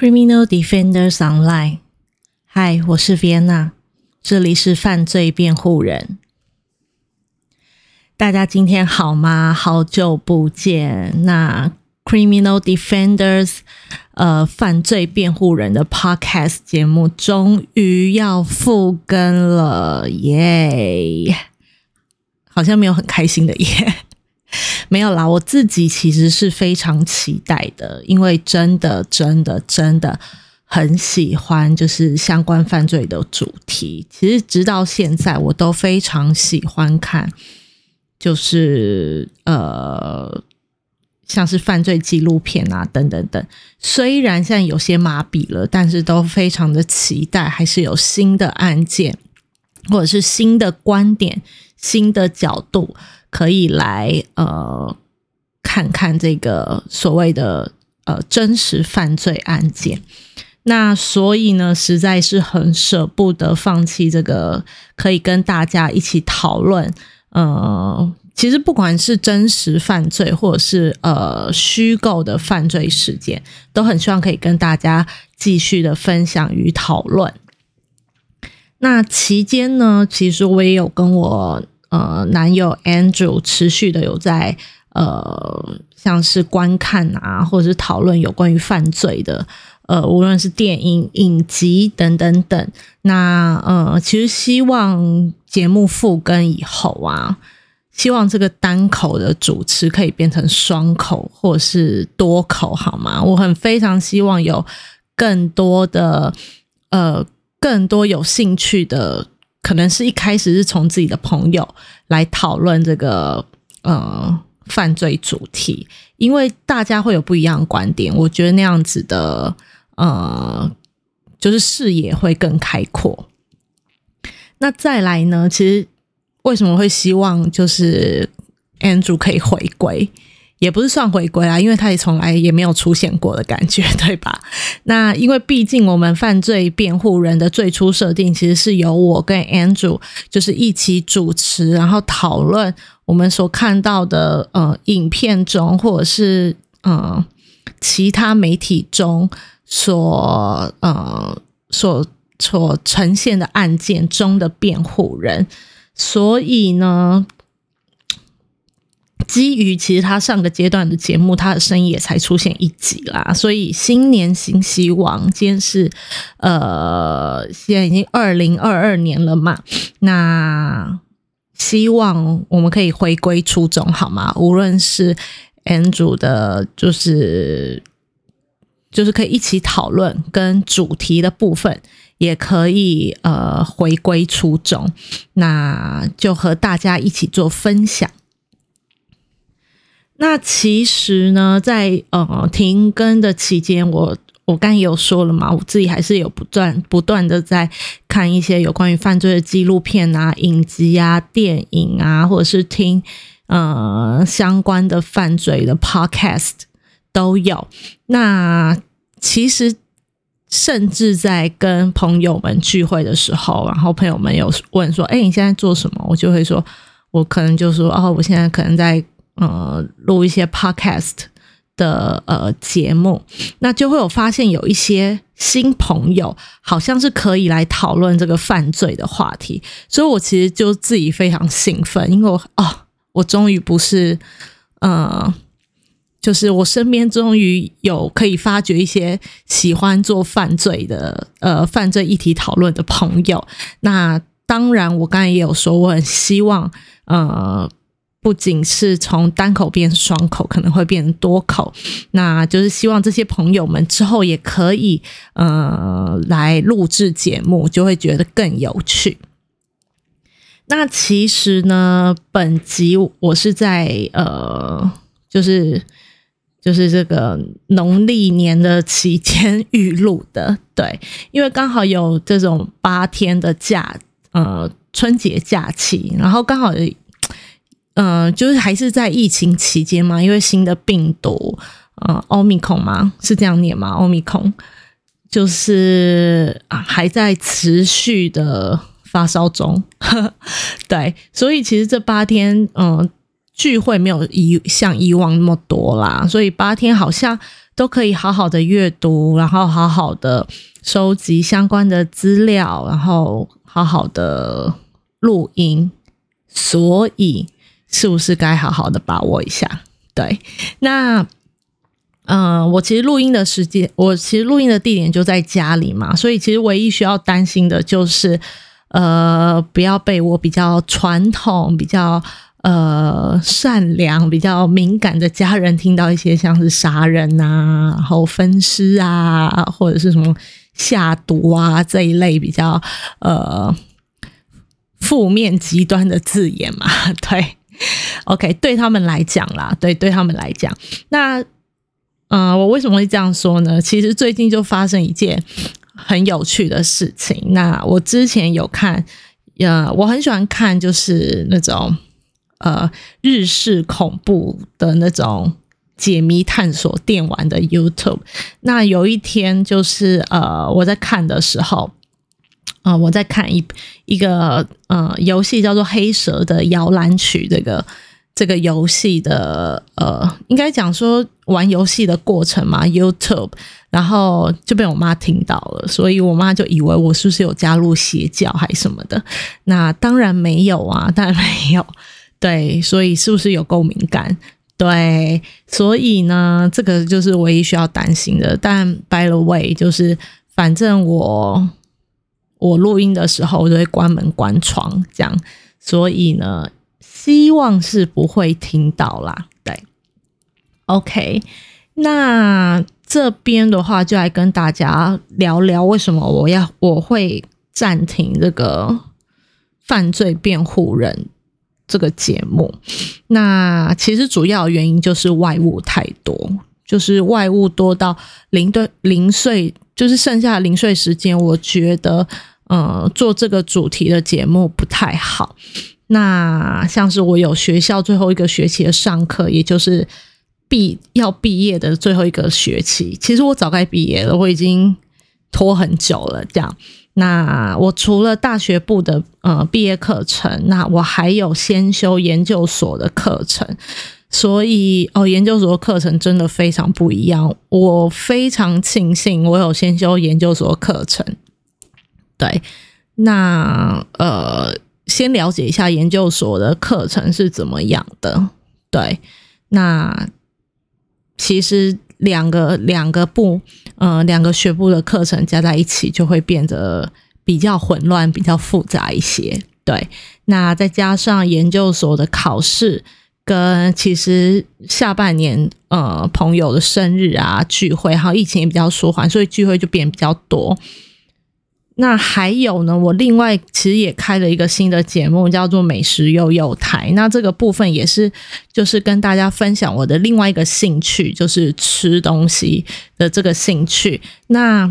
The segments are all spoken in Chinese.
Criminal Defenders Online，嗨，我是 Vienna，这里是犯罪辩护人。大家今天好吗？好久不见。那 Criminal Defenders，呃，犯罪辩护人的 Podcast 节目终于要复更了，耶！好像没有很开心的耶。没有啦，我自己其实是非常期待的，因为真的、真的、真的很喜欢，就是相关犯罪的主题。其实直到现在，我都非常喜欢看，就是呃，像是犯罪纪录片啊，等等等。虽然现在有些麻痹了，但是都非常的期待，还是有新的案件，或者是新的观点、新的角度。可以来呃看看这个所谓的呃真实犯罪案件，那所以呢，实在是很舍不得放弃这个可以跟大家一起讨论。呃，其实不管是真实犯罪或者是呃虚构的犯罪事件，都很希望可以跟大家继续的分享与讨论。那期间呢，其实我也有跟我。呃，男友 Andrew 持续的有在呃，像是观看啊，或者是讨论有关于犯罪的，呃，无论是电影、影集等等等。那呃，其实希望节目复更以后啊，希望这个单口的主持可以变成双口或者是多口，好吗？我很非常希望有更多的呃，更多有兴趣的。可能是一开始是从自己的朋友来讨论这个呃犯罪主题，因为大家会有不一样的观点，我觉得那样子的呃就是视野会更开阔。那再来呢，其实为什么会希望就是 Andrew 可以回归？也不是算回归啊，因为他也从来也没有出现过的感觉，对吧？那因为毕竟我们犯罪辩护人的最初设定，其实是由我跟 Andrew 就是一起主持，然后讨论我们所看到的呃影片中，或者是呃其他媒体中所呃所所呈现的案件中的辩护人，所以呢。基于其实他上个阶段的节目，他的声音也才出现一集啦，所以新年新希望，今天是呃，现在已经二零二二年了嘛，那希望我们可以回归初衷，好吗？无论是 N 组的，就是就是可以一起讨论跟主题的部分，也可以呃回归初衷，那就和大家一起做分享。那其实呢，在呃停更的期间，我我刚也有说了嘛，我自己还是有不断不断的在看一些有关于犯罪的纪录片啊、影集啊、电影啊，或者是听呃相关的犯罪的 podcast 都有。那其实甚至在跟朋友们聚会的时候，然后朋友们有问说：“哎，你现在做什么？”我就会说：“我可能就说哦，我现在可能在。”呃，录一些 podcast 的呃节目，那就会有发现有一些新朋友，好像是可以来讨论这个犯罪的话题，所以我其实就自己非常兴奋，因为我哦，我终于不是呃，就是我身边终于有可以发掘一些喜欢做犯罪的呃犯罪议题讨论的朋友。那当然，我刚才也有说，我很希望呃。不仅是从单口变双口，可能会变多口，那就是希望这些朋友们之后也可以呃来录制节目，就会觉得更有趣。那其实呢，本集我是在呃，就是就是这个农历年的期间预录的，对，因为刚好有这种八天的假，呃，春节假期，然后刚好。嗯，就是还是在疫情期间嘛，因为新的病毒，呃，奥密克嘛，是这样念吗？奥密克就是啊，还在持续的发烧中，对，所以其实这八天，嗯，聚会没有以像以往那么多啦，所以八天好像都可以好好的阅读，然后好好的收集相关的资料，然后好好的录音，所以是不是该好好的把握一下？对，那。嗯，我其实录音的时间，我其实录音的地点就在家里嘛，所以其实唯一需要担心的就是，呃，不要被我比较传统、比较呃善良、比较敏感的家人听到一些像是杀人啊、然后分尸啊，或者是什么下毒啊这一类比较呃负面极端的字眼嘛。对 OK，对他们来讲啦，对，对他们来讲，那。嗯，我为什么会这样说呢？其实最近就发生一件很有趣的事情。那我之前有看，呃，我很喜欢看，就是那种呃日式恐怖的那种解谜探索电玩的 YouTube。那有一天，就是呃我在看的时候，啊，我在看一一个呃游戏叫做《黑蛇的摇篮曲》这个。这个游戏的呃，应该讲说玩游戏的过程嘛，YouTube，然后就被我妈听到了，所以我妈就以为我是不是有加入邪教还是什么的？那当然没有啊，当然没有。对，所以是不是有够敏感？对，所以呢，这个就是唯一需要担心的。但 By the way，就是反正我我录音的时候，我就会关门关窗这样，所以呢。希望是不会听到啦，对，OK，那这边的话就来跟大家聊聊为什么我要我会暂停这个犯罪辩护人这个节目。那其实主要原因就是外物太多，就是外物多到零对零碎，就是剩下零碎时间，我觉得呃做这个主题的节目不太好。那像是我有学校最后一个学期的上课，也就是毕要毕业的最后一个学期。其实我早该毕业了，我已经拖很久了。这样，那我除了大学部的呃毕业课程，那我还有先修研究所的课程。所以哦，研究所的课程真的非常不一样。我非常庆幸我有先修研究所课程。对，那呃。先了解一下研究所的课程是怎么样的。对，那其实两个两个部，呃，两个学部的课程加在一起，就会变得比较混乱、比较复杂一些。对，那再加上研究所的考试，跟其实下半年呃朋友的生日啊聚会，还有疫情也比较舒缓，所以聚会就变比较多。那还有呢，我另外其实也开了一个新的节目，叫做《美食悠悠台》。那这个部分也是，就是跟大家分享我的另外一个兴趣，就是吃东西的这个兴趣。那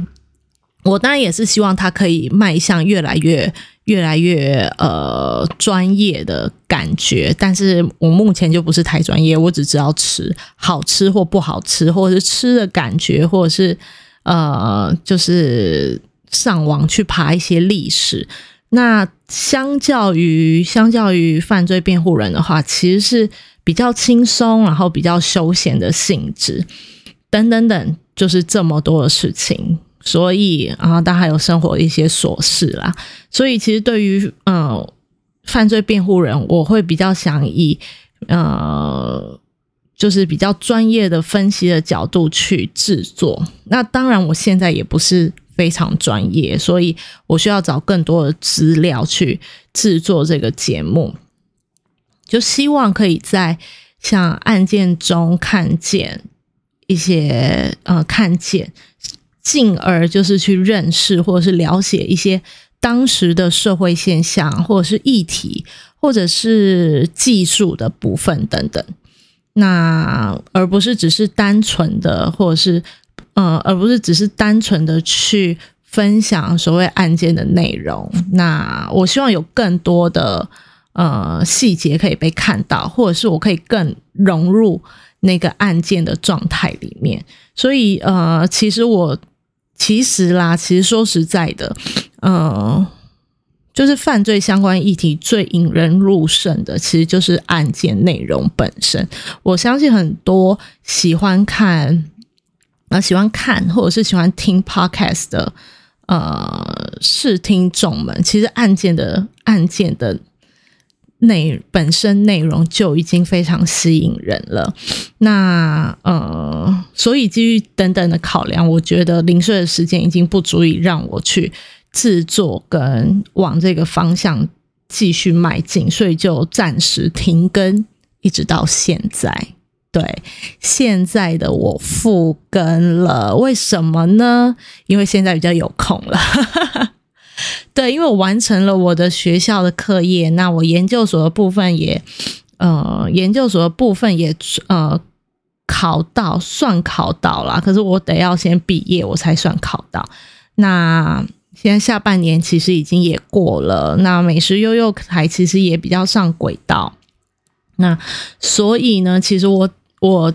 我当然也是希望它可以迈向越来越、越来越呃专业的感觉。但是我目前就不是太专业，我只知道吃好吃或不好吃，或者是吃的感觉，或者是呃，就是。上网去爬一些历史，那相较于相较于犯罪辩护人的话，其实是比较轻松，然后比较休闲的性质，等等等，就是这么多的事情。所以啊，当然还有生活一些琐事啦。所以其实对于嗯犯罪辩护人，我会比较想以呃就是比较专业的分析的角度去制作。那当然，我现在也不是。非常专业，所以我需要找更多的资料去制作这个节目，就希望可以在像案件中看见一些呃，看见，进而就是去认识或者是了解一些当时的社会现象，或者是议题，或者是技术的部分等等。那而不是只是单纯的，或者是。嗯，而不是只是单纯的去分享所谓案件的内容。那我希望有更多的呃细节可以被看到，或者是我可以更融入那个案件的状态里面。所以呃，其实我其实啦，其实说实在的，嗯，就是犯罪相关议题最引人入胜的，其实就是案件内容本身。我相信很多喜欢看啊，喜欢看或者是喜欢听 podcast 的呃视听众们，其实案件的案件的。内本身内容就已经非常吸引人了，那呃，所以基于等等的考量，我觉得零碎的时间已经不足以让我去制作跟往这个方向继续迈进，所以就暂时停更，一直到现在。对，现在的我复更了，为什么呢？因为现在比较有空了。对，因为我完成了我的学校的课业，那我研究所的部分也，呃，研究所的部分也呃考到，算考到了。可是我得要先毕业，我才算考到。那现在下半年其实已经也过了，那美食悠悠台其实也比较上轨道。那所以呢，其实我我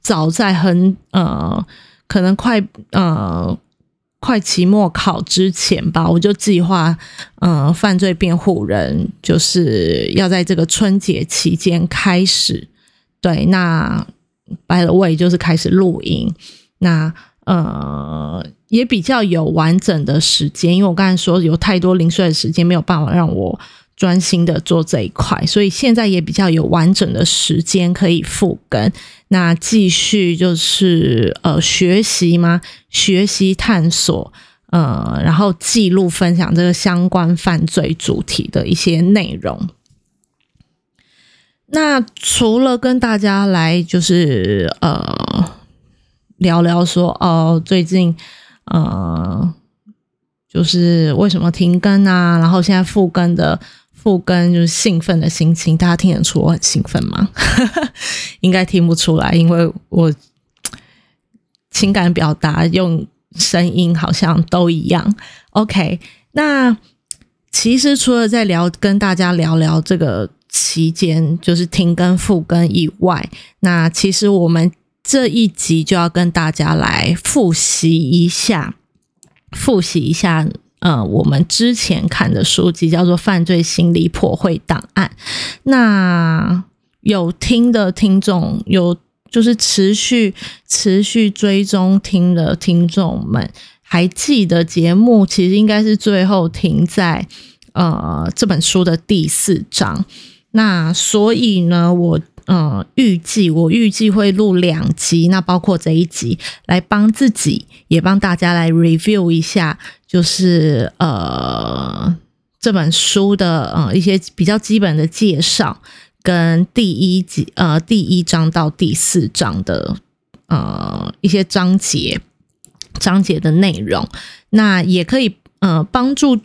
早在很呃，可能快呃。快期末考之前吧，我就计划，嗯，犯罪辩护人就是要在这个春节期间开始，对，那 by the way 就是开始录音，那呃也比较有完整的时间，因为我刚才说有太多零碎的时间没有办法让我。专心的做这一块，所以现在也比较有完整的时间可以复更。那继续就是呃学习吗？学习探索，呃，然后记录分享这个相关犯罪主题的一些内容。那除了跟大家来就是呃聊聊说哦，最近呃就是为什么停更啊？然后现在复更的。复更就是兴奋的心情，大家听得出我很兴奋吗？应该听不出来，因为我情感表达用声音好像都一样。OK，那其实除了在聊跟大家聊聊这个期间就是停更复更以外，那其实我们这一集就要跟大家来复习一下，复习一下。呃，我们之前看的书籍叫做《犯罪心理破会档案》。那有听的听众，有就是持续持续追踪听的听众们，还记得节目其实应该是最后停在呃这本书的第四章。那所以呢，我。嗯，预计我预计会录两集，那包括这一集，来帮自己也帮大家来 review 一下，就是呃这本书的呃一些比较基本的介绍，跟第一集呃第一章到第四章的呃一些章节章节的内容，那也可以呃帮助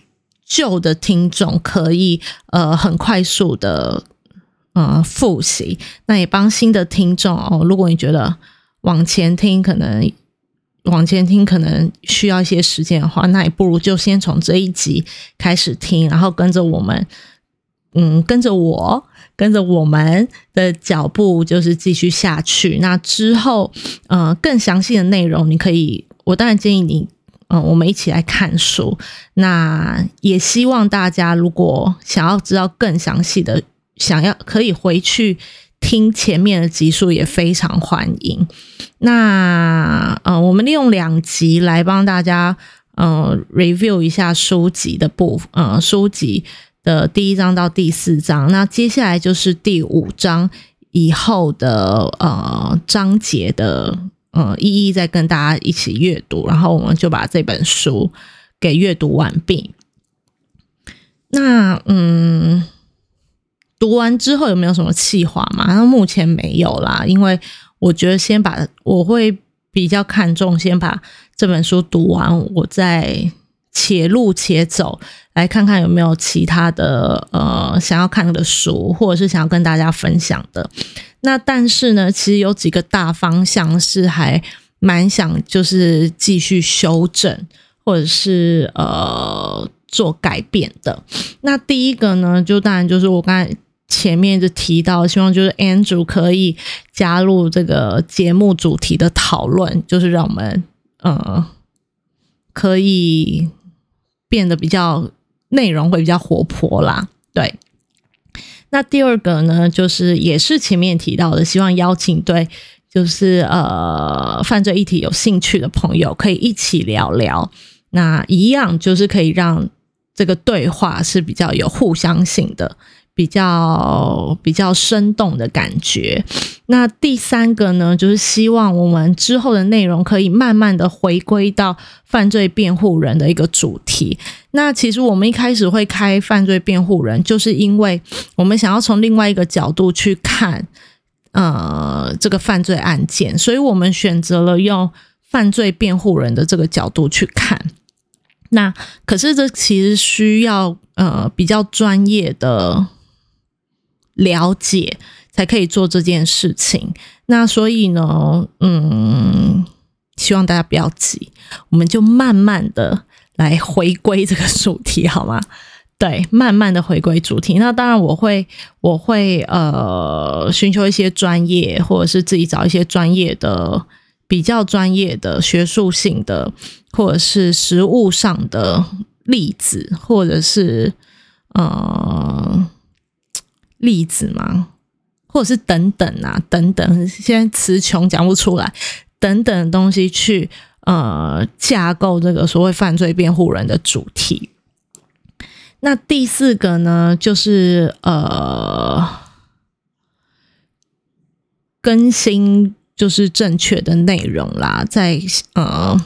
旧的听众可以呃很快速的。嗯，复习那也帮新的听众哦。如果你觉得往前听可能往前听可能需要一些时间的话，那也不如就先从这一集开始听，然后跟着我们，嗯，跟着我，跟着我们的脚步，就是继续下去。那之后，呃，更详细的内容，你可以，我当然建议你，嗯，我们一起来看书。那也希望大家如果想要知道更详细的。想要可以回去听前面的集数，也非常欢迎。那呃，我们利用两集来帮大家呃 review 一下书籍的部呃书籍的第一章到第四章。那接下来就是第五章以后的呃章节的呃一一再跟大家一起阅读，然后我们就把这本书给阅读完毕。那嗯。读完之后有没有什么计划嘛？那目前没有啦，因为我觉得先把我会比较看重，先把这本书读完，我再且路且走，来看看有没有其他的呃想要看的书，或者是想要跟大家分享的。那但是呢，其实有几个大方向是还蛮想就是继续修正，或者是呃做改变的。那第一个呢，就当然就是我刚才。前面就提到，希望就是 Andrew 可以加入这个节目主题的讨论，就是让我们呃可以变得比较内容会比较活泼啦。对，那第二个呢，就是也是前面提到的，希望邀请对就是呃犯罪议题有兴趣的朋友可以一起聊聊。那一样就是可以让这个对话是比较有互相性的。比较比较生动的感觉。那第三个呢，就是希望我们之后的内容可以慢慢的回归到犯罪辩护人的一个主题。那其实我们一开始会开犯罪辩护人，就是因为我们想要从另外一个角度去看，呃，这个犯罪案件，所以我们选择了用犯罪辩护人的这个角度去看。那可是这其实需要呃比较专业的。了解才可以做这件事情。那所以呢，嗯，希望大家不要急，我们就慢慢的来回归这个主题，好吗？对，慢慢的回归主题。那当然，我会，我会呃，寻求一些专业，或者是自己找一些专业的、比较专业的、学术性的，或者是实物上的例子，或者是呃。例子吗？或者是等等啊，等等，现在词穷讲不出来，等等的东西去呃架构这个所谓犯罪辩护人的主题。那第四个呢，就是呃更新就是正确的内容啦，在呃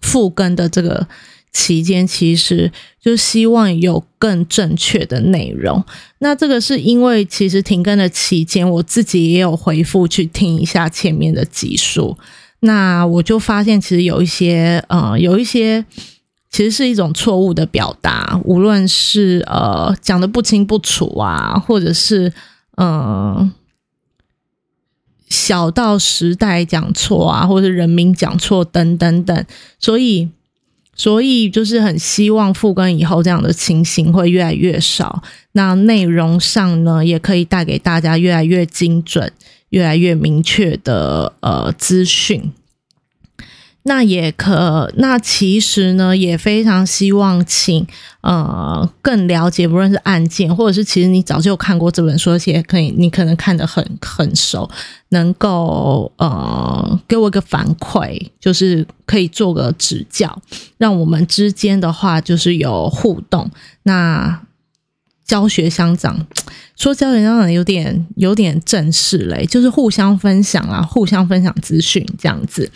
复更的这个。期间其实就希望有更正确的内容。那这个是因为其实停更的期间，我自己也有回复去听一下前面的集数。那我就发现，其实有一些呃，有一些其实是一种错误的表达，无论是呃讲的不清不楚啊，或者是嗯小到时代讲错啊，或者是人名讲错等等等，所以。所以就是很希望复更以后这样的情形会越来越少，那内容上呢也可以带给大家越来越精准、越来越明确的呃资讯。那也可，那其实呢，也非常希望请呃更了解，不论是案件，或者是其实你早就看过这本书，而且可以你可能看得很很熟，能够呃给我一个反馈，就是可以做个指教，让我们之间的话就是有互动。那教学相长，说教学相长有点有点正式嘞，就是互相分享啊，互相分享资讯这样子。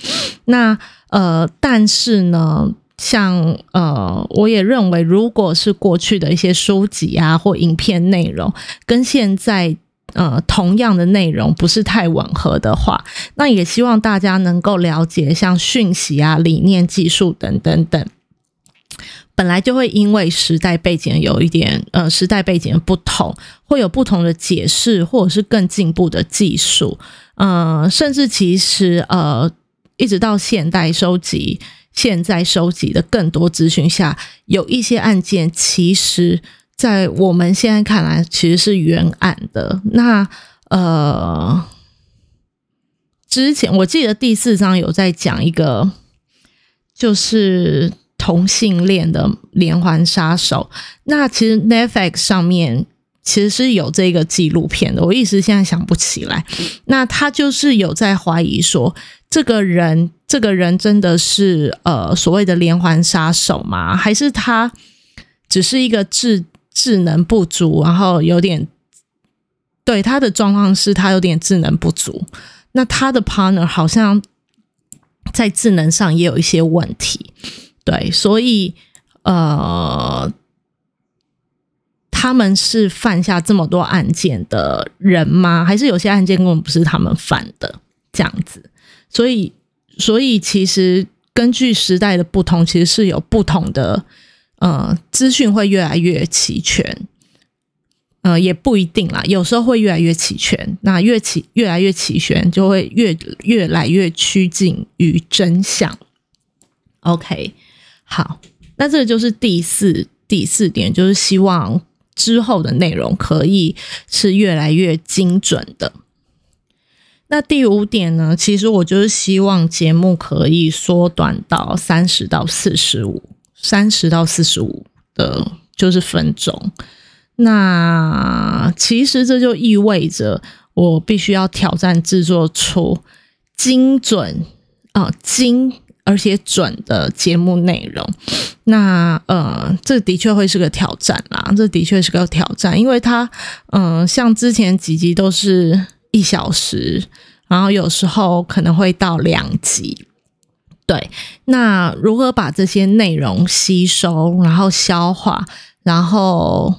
那呃，但是呢，像呃，我也认为，如果是过去的一些书籍啊或影片内容，跟现在呃同样的内容不是太吻合的话，那也希望大家能够了解，像讯息啊、理念、技术等等等。本来就会因为时代背景有一点，呃，时代背景的不同，会有不同的解释，或者是更进步的技术，嗯，甚至其实，呃，一直到现代收集，现在收集的更多资讯下，有一些案件，其实在我们现在看来，其实是原案的。那，呃，之前我记得第四章有在讲一个，就是。同性恋的连环杀手，那其实 Netflix 上面其实是有这个纪录片的，我一时现在想不起来。那他就是有在怀疑说，这个人，这个人真的是呃所谓的连环杀手吗？还是他只是一个智智能不足，然后有点对他的状况是他有点智能不足，那他的 partner 好像在智能上也有一些问题。对，所以呃，他们是犯下这么多案件的人吗？还是有些案件根本不是他们犯的这样子？所以，所以其实根据时代的不同，其实是有不同的呃资讯会越来越齐全。呃，也不一定啦，有时候会越来越齐全。那越齐越来越齐全，就会越越来越趋近于真相。OK。好，那这就是第四第四点，就是希望之后的内容可以是越来越精准的。那第五点呢，其实我就是希望节目可以缩短到三十到四十五，三十到四十五的就是分钟。那其实这就意味着我必须要挑战制作出精准啊精而且准的节目内容。那呃，这的确会是个挑战啦，这的确是个挑战，因为它嗯，像之前几集都是一小时，然后有时候可能会到两集。对，那如何把这些内容吸收，然后消化，然后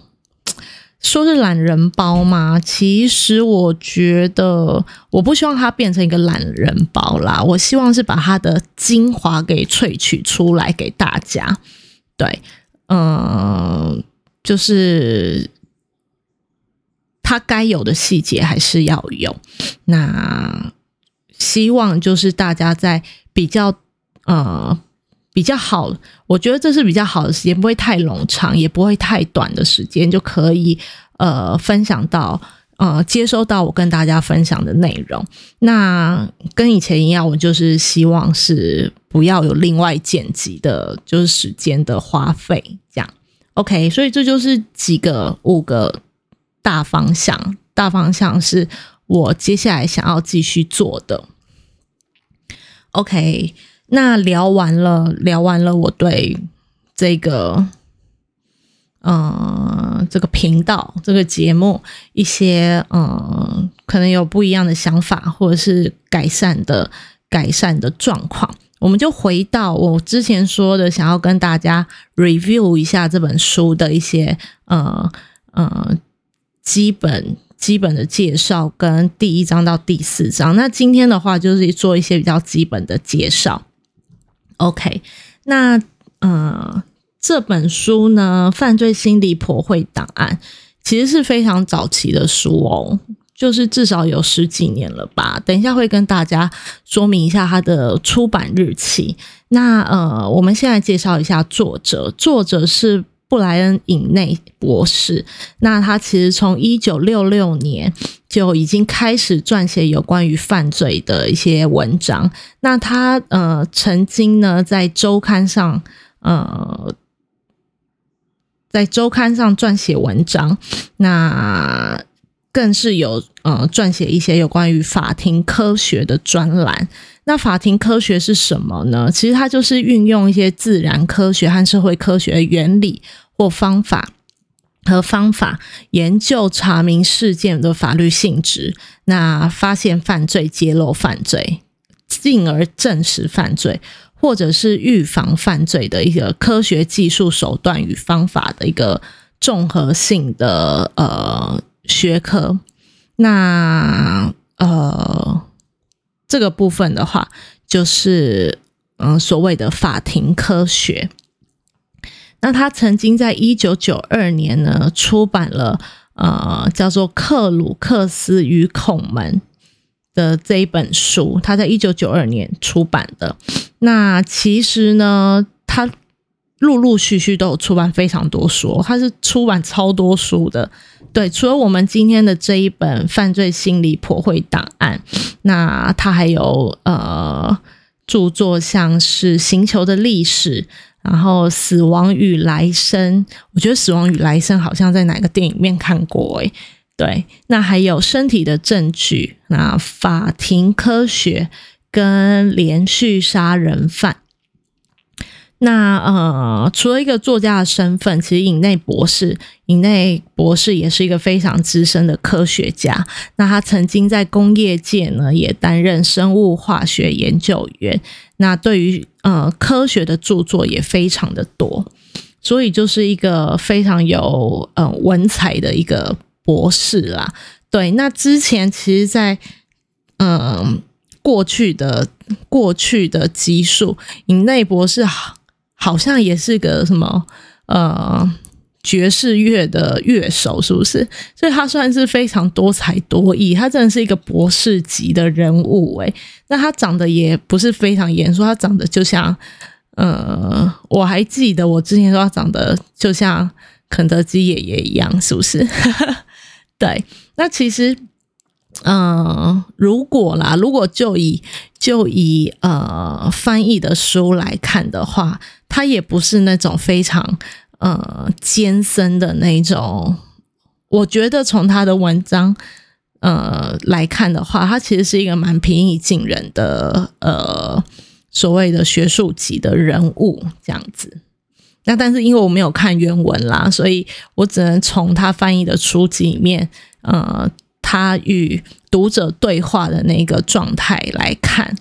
说是懒人包吗？其实我觉得，我不希望它变成一个懒人包啦，我希望是把它的精华给萃取出来给大家。对，嗯，就是它该有的细节还是要有。那希望就是大家在比较。呃，比较好，我觉得这是比较好的时间，不会太冗长，也不会太短的时间，就可以呃分享到呃接收到我跟大家分享的内容。那跟以前一样，我就是希望是不要有另外剪辑的，就是时间的花费这样。OK，所以这就是几个五个大方向，大方向是我接下来想要继续做的。OK。那聊完了，聊完了，我对这个，嗯，这个频道、这个节目一些，嗯，可能有不一样的想法，或者是改善的、改善的状况，我们就回到我之前说的，想要跟大家 review 一下这本书的一些，呃呃，基本基本的介绍，跟第一章到第四章。那今天的话，就是做一些比较基本的介绍。OK，那呃，这本书呢，《犯罪心理破会档案》其实是非常早期的书哦，就是至少有十几年了吧。等一下会跟大家说明一下它的出版日期。那呃，我们现在介绍一下作者，作者是。布莱恩·尹内博士，那他其实从一九六六年就已经开始撰写有关于犯罪的一些文章。那他呃曾经呢在周刊上呃在周刊上撰写文章，那更是有呃撰写一些有关于法庭科学的专栏。那法庭科学是什么呢？其实它就是运用一些自然科学和社会科学的原理。或方法和方法研究查明事件的法律性质，那发现犯罪、揭露犯罪，进而证实犯罪，或者是预防犯罪的一个科学技术手段与方法的一个综合性的呃学科。那呃这个部分的话，就是嗯所谓的法庭科学。那他曾经在一九九二年呢出版了呃叫做《克鲁克斯与孔门》的这一本书，他在一九九二年出版的。那其实呢，他陆陆续续都有出版非常多书，他是出版超多书的。对，除了我们今天的这一本《犯罪心理破会档案》，那他还有呃著作像是《星球的历史》。然后，《死亡与来生》，我觉得《死亡与来生》好像在哪个电影面看过诶。对，那还有《身体的证据》，那法庭科学跟连续杀人犯。那呃，除了一个作家的身份，其实尹内博士，尹内博士也是一个非常资深的科学家。那他曾经在工业界呢，也担任生物化学研究员。那对于呃科学的著作也非常的多，所以就是一个非常有呃文采的一个博士啦。对，那之前其实，在嗯过去的过去的集数，尹内博士好好。像也是个什么呃爵士乐的乐手，是不是？所以他算是非常多才多艺，他真的是一个博士级的人物诶。那他长得也不是非常严肃，他长得就像呃，我还记得我之前说他长得就像肯德基爷爷一样，是不是？对，那其实。嗯，如果啦，如果就以就以呃翻译的书来看的话，它也不是那种非常呃艰深的那种。我觉得从他的文章呃来看的话，他其实是一个蛮平易近人的呃所谓的学术级的人物这样子。那但是因为我没有看原文啦，所以我只能从他翻译的书籍里面，呃，他与读者对话的那个状态来看。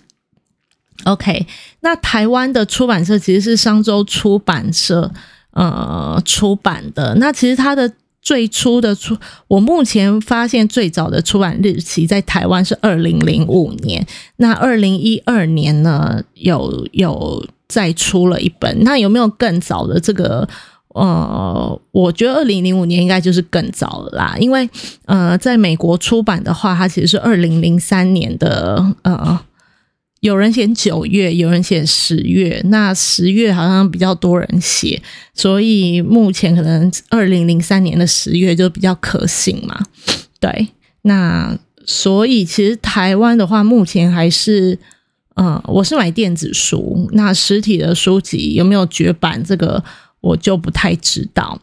OK，那台湾的出版社其实是商周出版社呃出版的。那其实它的最初的出，我目前发现最早的出版日期在台湾是二零零五年。那二零一二年呢，有有。再出了一本，那有没有更早的这个？呃，我觉得二零零五年应该就是更早了啦，因为呃，在美国出版的话，它其实是二零零三年的。呃，有人写九月，有人写十月，那十月好像比较多人写，所以目前可能二零零三年的十月就比较可信嘛。对，那所以其实台湾的话，目前还是。嗯，我是买电子书，那实体的书籍有没有绝版？这个我就不太知道。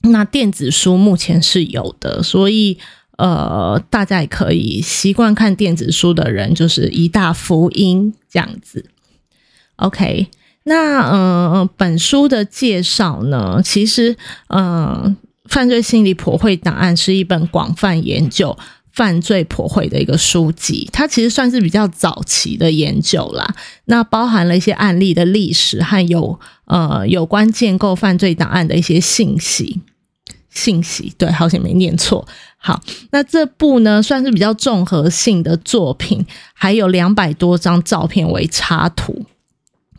那电子书目前是有的，所以呃，大家也可以习惯看电子书的人，就是一大福音这样子。OK，那呃，本书的介绍呢，其实呃，犯罪心理普惠档案是一本广泛研究。犯罪破会的一个书籍，它其实算是比较早期的研究啦。那包含了一些案例的历史和有呃有关建构犯罪档案的一些信息。信息对，好像没念错。好，那这部呢算是比较综合性的作品，还有两百多张照片为插图。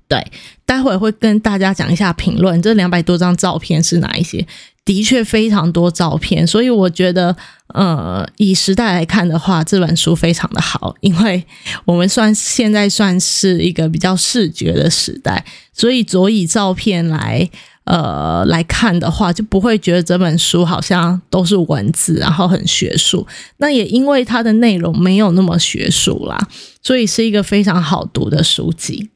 对，待会会跟大家讲一下评论，这两百多张照片是哪一些。的确非常多照片，所以我觉得，呃，以时代来看的话，这本书非常的好，因为我们算现在算是一个比较视觉的时代，所以佐以照片来，呃，来看的话，就不会觉得这本书好像都是文字，然后很学术。那也因为它的内容没有那么学术啦，所以是一个非常好读的书籍。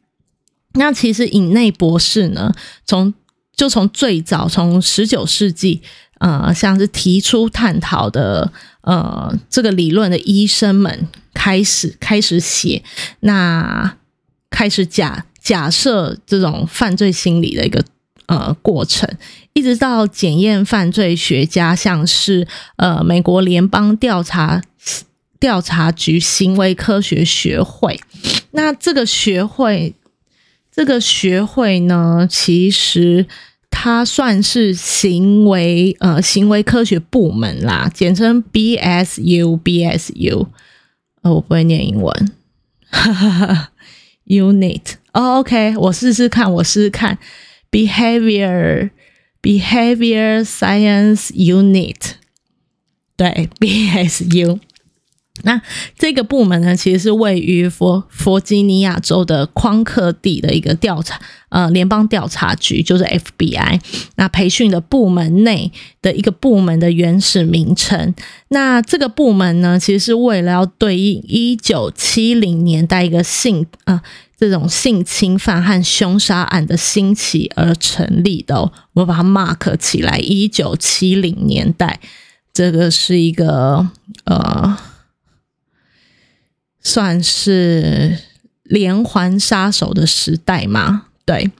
那其实尹内博士呢，从就从最早从十九世纪，呃，像是提出探讨的，呃，这个理论的医生们开始开始写，那开始假假设这种犯罪心理的一个呃过程，一直到检验犯罪学家，像是呃美国联邦调查调查局行为科学学会，那这个学会这个学会呢，其实。它算是行为呃行为科学部门啦，简称 BSU BSU。呃，我不会念英文，哈哈哈。Unit 哦，OK，我试试看，我试试看，Behavior Behavior Science Unit，对，BSU。那这个部门呢，其实是位于佛弗吉尼亚州的匡克地的一个调查，呃，联邦调查局，就是 FBI。那培训的部门内的一个部门的原始名称。那这个部门呢，其实是为了要对应一九七零年代一个性啊这种性侵犯和凶杀案的兴起而成立的。我把它 mark 起来，一九七零年代，这个是一个呃。算是连环杀手的时代嘛？对。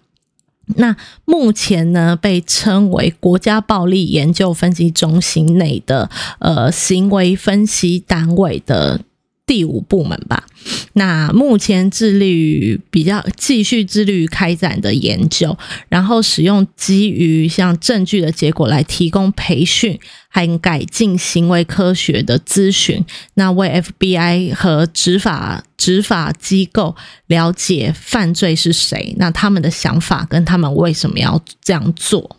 那目前呢，被称为国家暴力研究分析中心内的呃行为分析单位的。第五部门吧，那目前致力于比较继续致力于开展的研究，然后使用基于像证据的结果来提供培训还改进行为科学的咨询，那为 FBI 和执法执法机构了解犯罪是谁，那他们的想法跟他们为什么要这样做。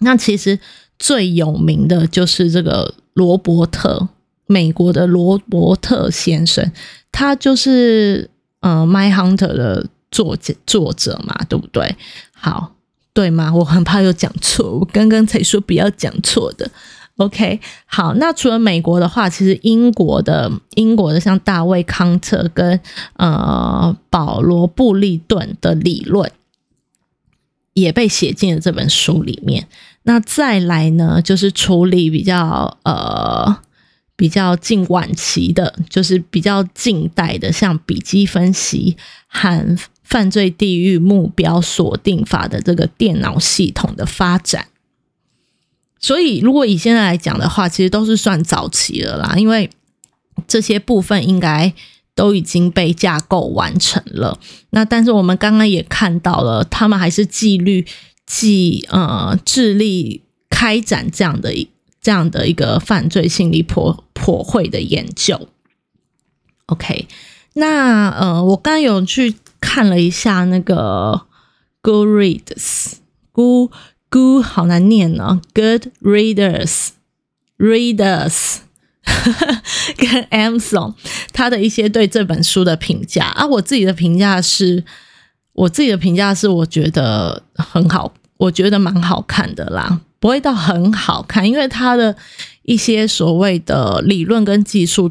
那其实最有名的就是这个罗伯特。美国的罗伯特先生，他就是呃《My Hunter》的作者作者嘛，对不对？好，对吗？我很怕有讲错，我刚刚才说不要讲错的。OK，好，那除了美国的话，其实英国的英国的像大卫康特跟呃保罗布利顿的理论。也被写进了这本书里面。那再来呢，就是处理比较呃比较近晚期的，就是比较近代的，像笔迹分析和犯罪地域目标锁定法的这个电脑系统的发展。所以，如果以现在来讲的话，其实都是算早期了啦，因为这些部分应该都已经被架构完成了。那但是我们刚刚也看到了，他们还是纪律、纪呃致力开展这样的一这样的一个犯罪心理破破会的研究。OK，那呃，我刚有去看了一下那个 Go Reads，Go。Good 好难念呢，Good readers，readers 跟 Amazon 他的一些对这本书的评价啊，我自己的评价是，我自己的评价是，我觉得很好，我觉得蛮好看的啦，不会到很好看，因为它的一些所谓的理论跟技术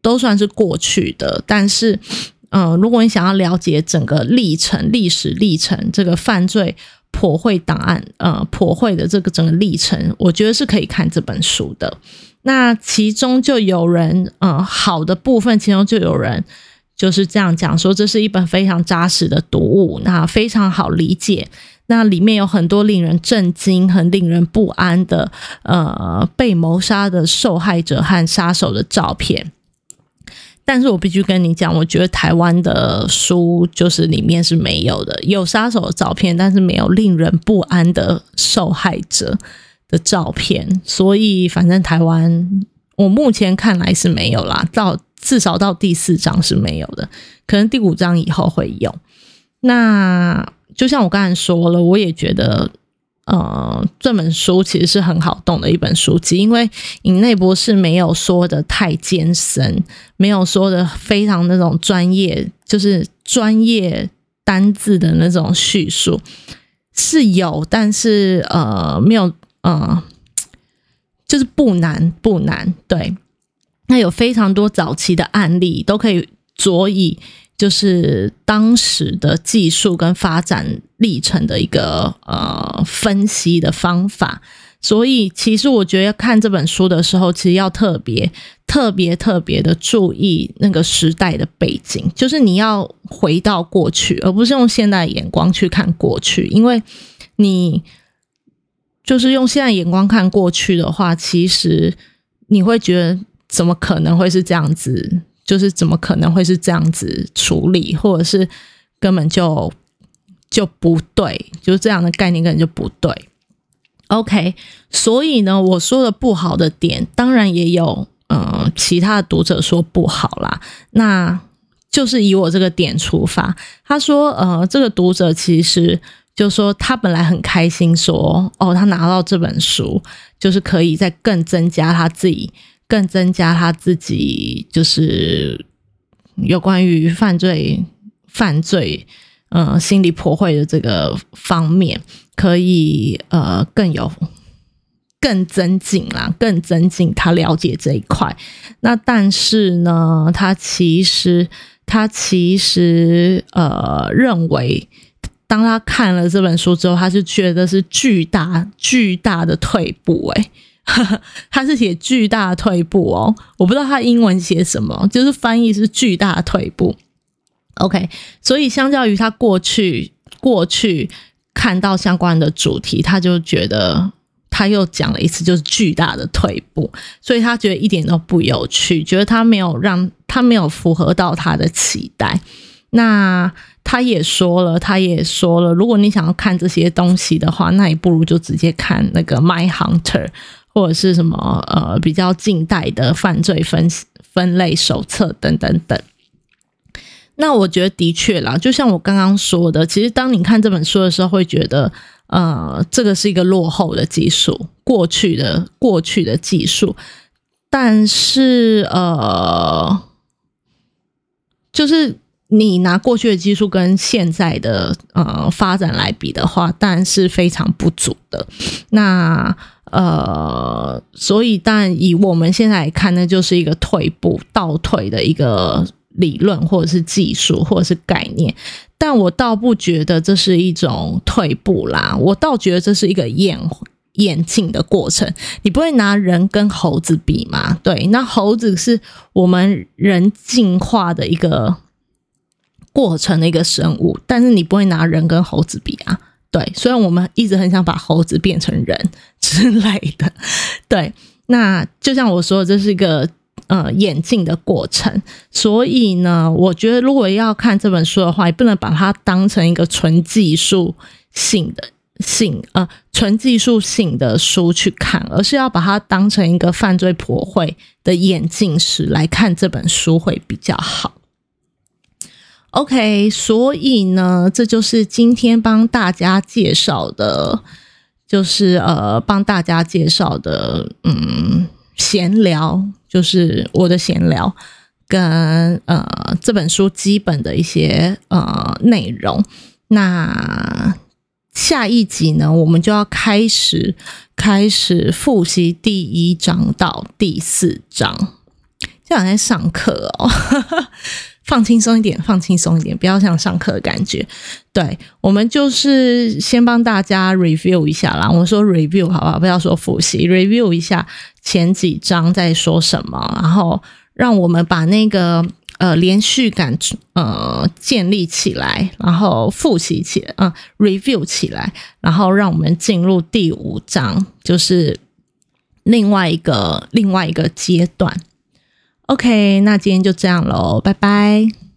都算是过去的，但是，嗯，如果你想要了解整个历程、历史历程，这个犯罪。破会档案，呃，破会的这个整个历程，我觉得是可以看这本书的。那其中就有人，呃，好的部分，其中就有人就是这样讲说，这是一本非常扎实的读物，那非常好理解。那里面有很多令人震惊、很令人不安的，呃，被谋杀的受害者和杀手的照片。但是我必须跟你讲，我觉得台湾的书就是里面是没有的，有杀手的照片，但是没有令人不安的受害者的照片。所以，反正台湾我目前看来是没有啦，到至少到第四章是没有的，可能第五章以后会有。那就像我刚才说了，我也觉得。呃，这本书其实是很好懂的一本书籍，因为尹内博士没有说的太艰深，没有说的非常那种专业，就是专业单字的那种叙述是有，但是呃没有呃，就是不难不难，对，那有非常多早期的案例都可以佐以。就是当时的技术跟发展历程的一个呃分析的方法，所以其实我觉得看这本书的时候，其实要特别特别特别的注意那个时代的背景，就是你要回到过去，而不是用现代眼光去看过去，因为你就是用现在眼光看过去的话，其实你会觉得怎么可能会是这样子。就是怎么可能会是这样子处理，或者是根本就就不对，就是这样的概念根本就不对。OK，所以呢，我说的不好的点，当然也有，嗯，其他的读者说不好啦。那就是以我这个点出发，他说，呃，这个读者其实就说他本来很开心，说哦，他拿到这本书，就是可以再更增加他自己。更增加他自己就是有关于犯罪、犯罪，呃，心理破坏的这个方面，可以呃更有更增进啦，更增进他了解这一块。那但是呢，他其实他其实呃认为，当他看了这本书之后，他就觉得是巨大巨大的退步，诶 他是写巨大退步哦，我不知道他英文写什么，就是翻译是巨大退步。OK，所以相较于他过去过去看到相关的主题，他就觉得他又讲了一次就是巨大的退步，所以他觉得一点都不有趣，觉得他没有让他没有符合到他的期待。那他也说了，他也说了，如果你想要看这些东西的话，那你不如就直接看那个《My Hunter》。或者是什么呃比较近代的犯罪分分类手册等等等，那我觉得的确啦，就像我刚刚说的，其实当你看这本书的时候，会觉得呃这个是一个落后的技术，过去的过去的技术，但是呃就是你拿过去的技术跟现在的呃发展来比的话，当然是非常不足的。那呃，所以，但以我们现在来看，那就是一个退步、倒退的一个理论，或者是技术，或者是概念。但我倒不觉得这是一种退步啦，我倒觉得这是一个演演进的过程。你不会拿人跟猴子比嘛？对，那猴子是我们人进化的一个过程的一个生物，但是你不会拿人跟猴子比啊。对，虽然我们一直很想把猴子变成人之类的，对，那就像我说，这是一个。呃，演进的过程，所以呢，我觉得如果要看这本书的话，也不能把它当成一个纯技术性的性呃纯技术性的书去看，而是要把它当成一个犯罪破会的眼镜史来看这本书会比较好。OK，所以呢，这就是今天帮大家介绍的，就是呃，帮大家介绍的，嗯。闲聊就是我的闲聊，跟呃这本书基本的一些呃内容。那下一集呢，我们就要开始开始复习第一章到第四章，这样在上课哦。放轻松一点，放轻松一点，不要像上课的感觉。对我们就是先帮大家 review 一下啦。我们说 review 好不好？不要说复习，review 一下前几章在说什么，然后让我们把那个呃连续感呃建立起来，然后复习起来，嗯，review 起来，然后让我们进入第五章，就是另外一个另外一个阶段。OK，那今天就这样喽，拜拜。